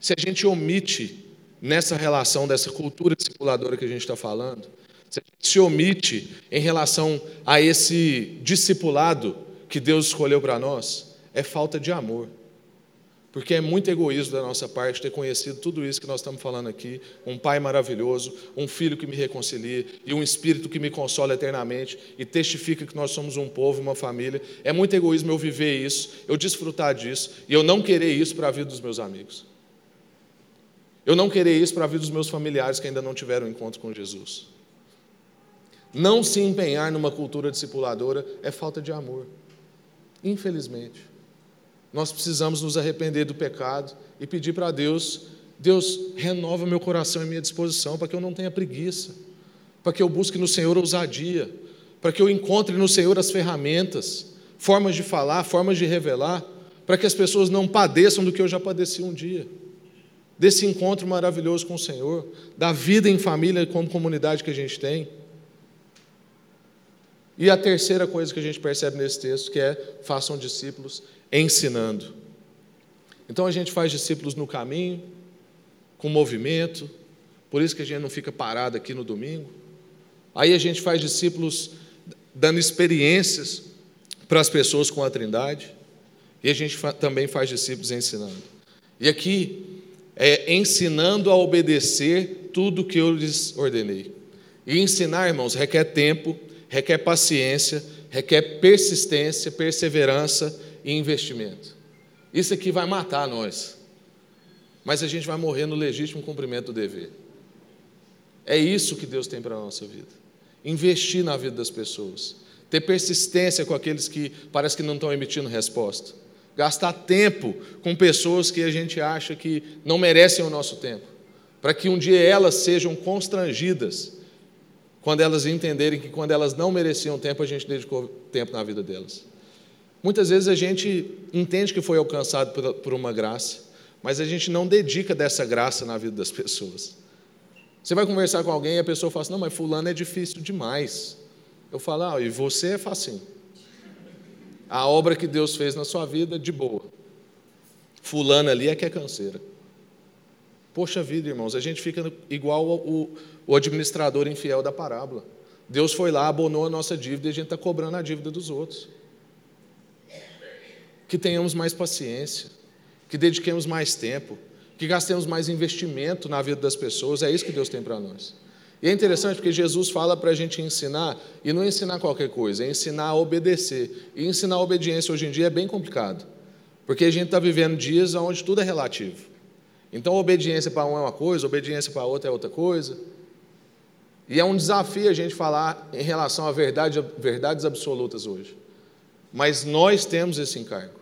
se a gente omite nessa relação dessa cultura discipuladora que a gente está falando, se a gente se omite em relação a esse discipulado que Deus escolheu para nós, é falta de amor. Porque é muito egoísmo da nossa parte ter conhecido tudo isso que nós estamos falando aqui: um pai maravilhoso, um filho que me reconcilia e um espírito que me consola eternamente e testifica que nós somos um povo, uma família. É muito egoísmo eu viver isso, eu desfrutar disso e eu não querer isso para a vida dos meus amigos. Eu não querer isso para a vida dos meus familiares que ainda não tiveram encontro com Jesus. Não se empenhar numa cultura discipuladora é falta de amor. Infelizmente. Nós precisamos nos arrepender do pecado e pedir para Deus: Deus, renova meu coração e minha disposição para que eu não tenha preguiça, para que eu busque no Senhor ousadia, para que eu encontre no Senhor as ferramentas, formas de falar, formas de revelar, para que as pessoas não padeçam do que eu já padeci um dia. Desse encontro maravilhoso com o Senhor, da vida em família como comunidade que a gente tem. E a terceira coisa que a gente percebe nesse texto, que é façam discípulos ensinando. Então a gente faz discípulos no caminho, com movimento, por isso que a gente não fica parado aqui no domingo. Aí a gente faz discípulos dando experiências para as pessoas com a Trindade, e a gente também faz discípulos ensinando. E aqui é ensinando a obedecer tudo que eu lhes ordenei. E ensinar, irmãos, requer tempo, requer paciência, requer persistência, perseverança e investimento. Isso aqui vai matar nós, mas a gente vai morrer no legítimo cumprimento do dever. É isso que Deus tem para a nossa vida. Investir na vida das pessoas, ter persistência com aqueles que parece que não estão emitindo resposta, gastar tempo com pessoas que a gente acha que não merecem o nosso tempo, para que um dia elas sejam constrangidas quando elas entenderem que quando elas não mereciam tempo, a gente dedicou tempo na vida delas. Muitas vezes a gente entende que foi alcançado por uma graça, mas a gente não dedica dessa graça na vida das pessoas. Você vai conversar com alguém e a pessoa fala assim: não, mas Fulano é difícil demais. Eu falo: ah, e você é facinho. A obra que Deus fez na sua vida, de boa. Fulano ali é que é canseira. Poxa vida, irmãos, a gente fica igual o, o administrador infiel da parábola. Deus foi lá, abonou a nossa dívida e a gente está cobrando a dívida dos outros que tenhamos mais paciência, que dediquemos mais tempo, que gastemos mais investimento na vida das pessoas. É isso que Deus tem para nós. E é interessante porque Jesus fala para a gente ensinar, e não ensinar qualquer coisa, é ensinar a obedecer. E ensinar a obediência hoje em dia é bem complicado. Porque a gente está vivendo dias onde tudo é relativo. Então, obediência para um é uma coisa, obediência para outra é outra coisa. E é um desafio a gente falar em relação a verdade, verdades absolutas hoje. Mas nós temos esse encargo.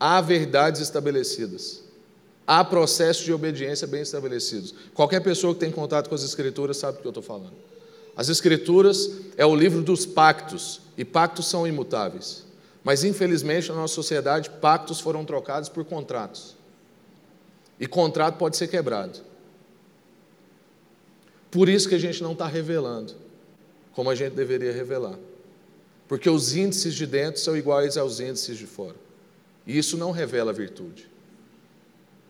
Há verdades estabelecidas. Há processos de obediência bem estabelecidos. Qualquer pessoa que tem contato com as Escrituras sabe do que eu estou falando. As Escrituras é o livro dos pactos, e pactos são imutáveis. Mas, infelizmente, na nossa sociedade, pactos foram trocados por contratos. E contrato pode ser quebrado. Por isso que a gente não está revelando como a gente deveria revelar. Porque os índices de dentro são iguais aos índices de fora. E isso não revela virtude.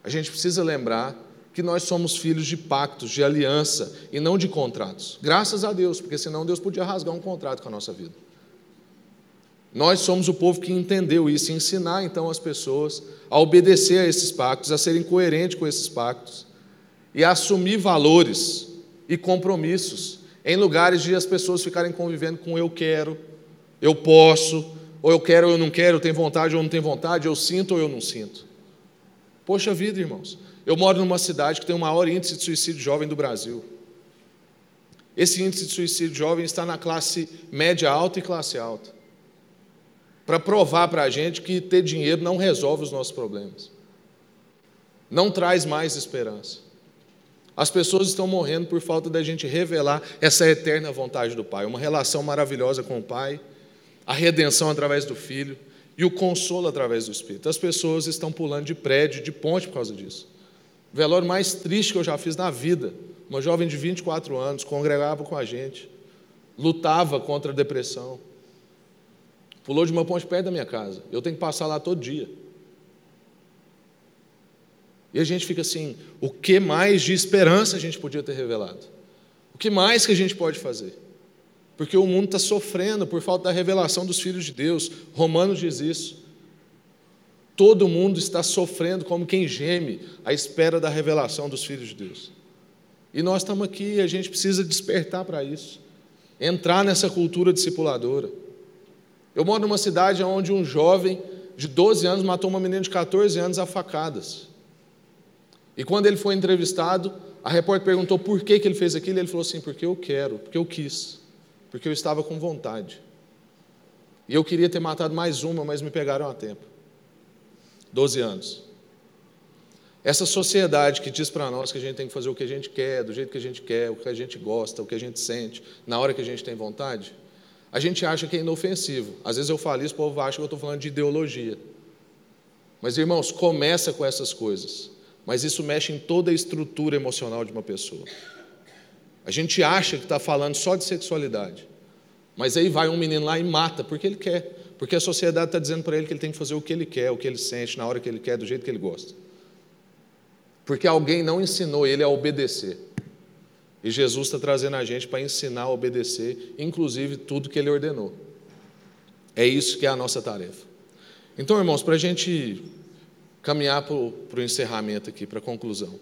A gente precisa lembrar que nós somos filhos de pactos, de aliança e não de contratos. Graças a Deus, porque senão Deus podia rasgar um contrato com a nossa vida. Nós somos o povo que entendeu isso ensinar então as pessoas a obedecer a esses pactos, a serem coerentes com esses pactos e a assumir valores e compromissos em lugares de as pessoas ficarem convivendo com eu quero, eu posso, ou eu quero ou eu não quero, eu tenho vontade ou não tenho vontade, eu sinto ou eu não sinto. Poxa vida, irmãos, eu moro numa cidade que tem o maior índice de suicídio jovem do Brasil. Esse índice de suicídio jovem está na classe média alta e classe alta. Para provar para a gente que ter dinheiro não resolve os nossos problemas. Não traz mais esperança. As pessoas estão morrendo por falta da gente revelar essa eterna vontade do Pai, uma relação maravilhosa com o Pai, a redenção através do Filho e o consolo através do Espírito. As pessoas estão pulando de prédio, de ponte por causa disso. O velório mais triste que eu já fiz na vida. Uma jovem de 24 anos, congregava com a gente, lutava contra a depressão. Pulou de uma ponte perto da minha casa. Eu tenho que passar lá todo dia. E a gente fica assim: o que mais de esperança a gente podia ter revelado? O que mais que a gente pode fazer? Porque o mundo está sofrendo por falta da revelação dos filhos de Deus. Romanos diz isso. Todo mundo está sofrendo como quem geme à espera da revelação dos filhos de Deus. E nós estamos aqui, a gente precisa despertar para isso, entrar nessa cultura discipuladora. Eu moro numa cidade onde um jovem de 12 anos matou uma menina de 14 anos a facadas. E quando ele foi entrevistado, a repórter perguntou por que, que ele fez aquilo, e ele falou assim: porque eu quero, porque eu quis, porque eu estava com vontade. E eu queria ter matado mais uma, mas me pegaram a tempo. 12 anos. Essa sociedade que diz para nós que a gente tem que fazer o que a gente quer, do jeito que a gente quer, o que a gente gosta, o que a gente sente, na hora que a gente tem vontade, a gente acha que é inofensivo. Às vezes eu falo isso, o povo acha que eu estou falando de ideologia. Mas, irmãos, começa com essas coisas. Mas isso mexe em toda a estrutura emocional de uma pessoa. A gente acha que está falando só de sexualidade. Mas aí vai um menino lá e mata porque ele quer. Porque a sociedade está dizendo para ele que ele tem que fazer o que ele quer, o que ele sente, na hora que ele quer, do jeito que ele gosta. Porque alguém não ensinou ele a obedecer. E Jesus está trazendo a gente para ensinar a obedecer, inclusive tudo que ele ordenou. É isso que é a nossa tarefa. Então, irmãos, para a gente caminhar para o encerramento aqui, para a conclusão.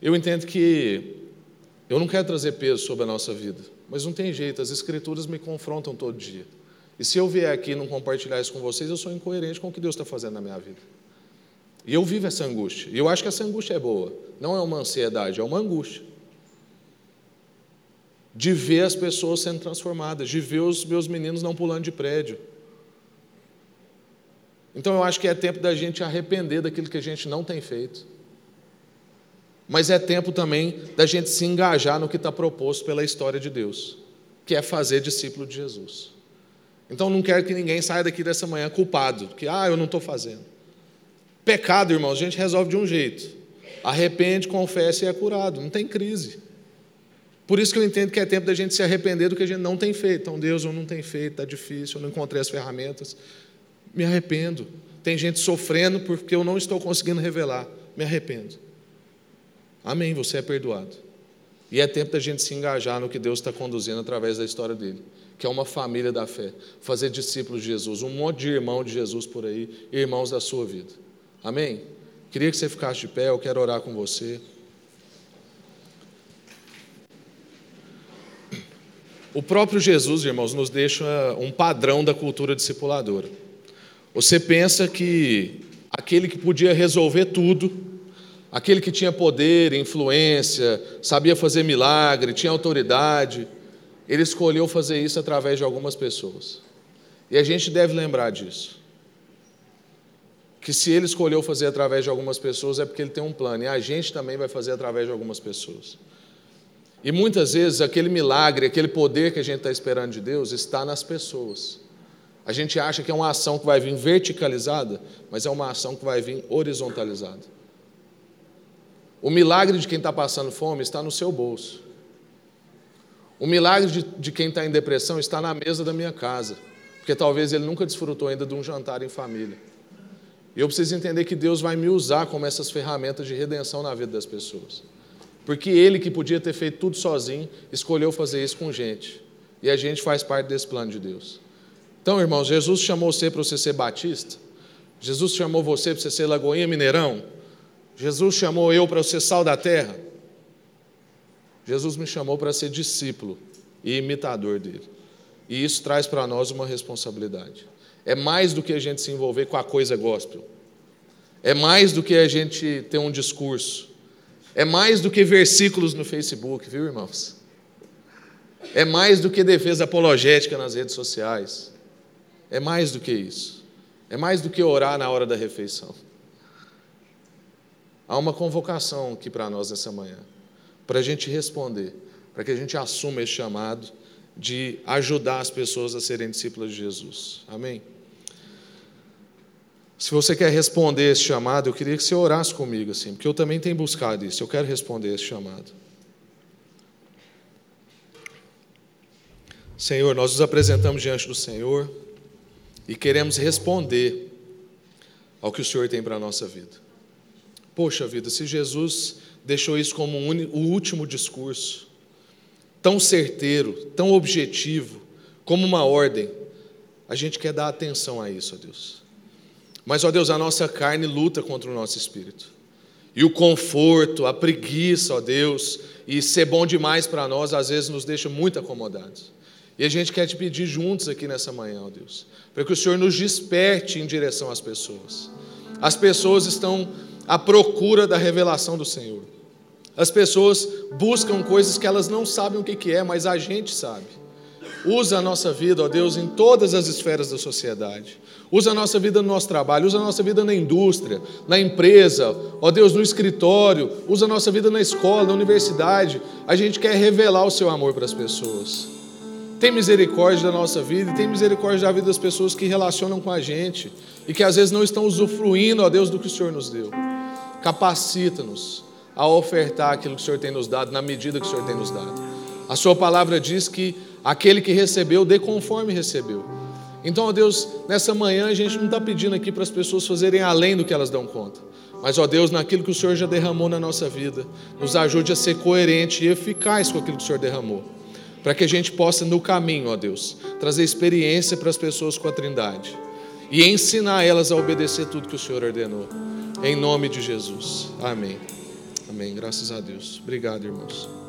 Eu entendo que eu não quero trazer peso sobre a nossa vida, mas não tem jeito, as Escrituras me confrontam todo dia. E se eu vier aqui e não compartilhar isso com vocês, eu sou incoerente com o que Deus está fazendo na minha vida. E eu vivo essa angústia. E eu acho que essa angústia é boa. Não é uma ansiedade, é uma angústia. De ver as pessoas sendo transformadas, de ver os meus meninos não pulando de prédio. Então eu acho que é tempo da gente arrepender daquilo que a gente não tem feito. Mas é tempo também da gente se engajar no que está proposto pela história de Deus, que é fazer discípulo de Jesus. Então não quero que ninguém saia daqui dessa manhã culpado, que ah, eu não estou fazendo. Pecado, irmãos, a gente resolve de um jeito. Arrepende, confessa e é curado. Não tem crise. Por isso que eu entendo que é tempo da gente se arrepender do que a gente não tem feito. Então, Deus, eu não tenho feito, está difícil, eu não encontrei as ferramentas. Me arrependo. Tem gente sofrendo porque eu não estou conseguindo revelar. Me arrependo. Amém, você é perdoado. E é tempo da gente se engajar no que Deus está conduzindo através da história dele que é uma família da fé, fazer discípulos de Jesus, um monte de irmão de Jesus por aí, irmãos da sua vida. Amém? Queria que você ficasse de pé, eu quero orar com você. O próprio Jesus, irmãos, nos deixa um padrão da cultura discipuladora. Você pensa que aquele que podia resolver tudo, aquele que tinha poder, influência, sabia fazer milagre, tinha autoridade, ele escolheu fazer isso através de algumas pessoas. E a gente deve lembrar disso. Que se ele escolheu fazer através de algumas pessoas é porque ele tem um plano, e a gente também vai fazer através de algumas pessoas. E muitas vezes aquele milagre, aquele poder que a gente está esperando de Deus está nas pessoas. A gente acha que é uma ação que vai vir verticalizada, mas é uma ação que vai vir horizontalizada. O milagre de quem está passando fome está no seu bolso. O milagre de, de quem está em depressão está na mesa da minha casa, porque talvez ele nunca desfrutou ainda de um jantar em família. E eu preciso entender que Deus vai me usar como essas ferramentas de redenção na vida das pessoas. Porque Ele, que podia ter feito tudo sozinho, escolheu fazer isso com gente. E a gente faz parte desse plano de Deus. Então, irmãos, Jesus chamou você para você ser batista? Jesus chamou você para você ser Lagoinha Mineirão? Jesus chamou eu para ser sal da terra? Jesus me chamou para ser discípulo e imitador dele. E isso traz para nós uma responsabilidade. É mais do que a gente se envolver com a coisa gospel. É mais do que a gente ter um discurso. É mais do que versículos no Facebook, viu, irmãos? É mais do que defesa apologética nas redes sociais. É mais do que isso. É mais do que orar na hora da refeição. Há uma convocação aqui para nós nessa manhã, para a gente responder, para que a gente assuma esse chamado de ajudar as pessoas a serem discípulas de Jesus. Amém? Se você quer responder esse chamado, eu queria que você orasse comigo, assim, porque eu também tenho buscado isso. Eu quero responder esse chamado. Senhor, nós nos apresentamos diante do Senhor e queremos responder ao que o Senhor tem para a nossa vida. Poxa vida, se Jesus deixou isso como o último discurso, tão certeiro, tão objetivo, como uma ordem, a gente quer dar atenção a isso, ó Deus. Mas, ó Deus, a nossa carne luta contra o nosso espírito. E o conforto, a preguiça, ó Deus, e ser bom demais para nós, às vezes nos deixa muito acomodados. E a gente quer te pedir juntos aqui nessa manhã, ó Deus, para que o Senhor nos desperte em direção às pessoas. As pessoas estão à procura da revelação do Senhor. As pessoas buscam coisas que elas não sabem o que é, mas a gente sabe. Usa a nossa vida, ó Deus, em todas as esferas da sociedade. Usa a nossa vida no nosso trabalho, usa a nossa vida na indústria, na empresa, ó Deus, no escritório, usa a nossa vida na escola, na universidade. A gente quer revelar o seu amor para as pessoas. Tem misericórdia da nossa vida e tem misericórdia da vida das pessoas que relacionam com a gente e que às vezes não estão usufruindo, ó Deus, do que o Senhor nos deu. Capacita-nos a ofertar aquilo que o Senhor tem nos dado, na medida que o Senhor tem nos dado. A Sua palavra diz que aquele que recebeu, dê conforme recebeu. Então, ó Deus, nessa manhã a gente não está pedindo aqui para as pessoas fazerem além do que elas dão conta. Mas, ó Deus, naquilo que o Senhor já derramou na nossa vida, nos ajude a ser coerente e eficaz com aquilo que o Senhor derramou para que a gente possa, no caminho, ó Deus, trazer experiência para as pessoas com a Trindade e ensinar elas a obedecer tudo que o Senhor ordenou. Em nome de Jesus. Amém. Amém. Graças a Deus. Obrigado, irmãos.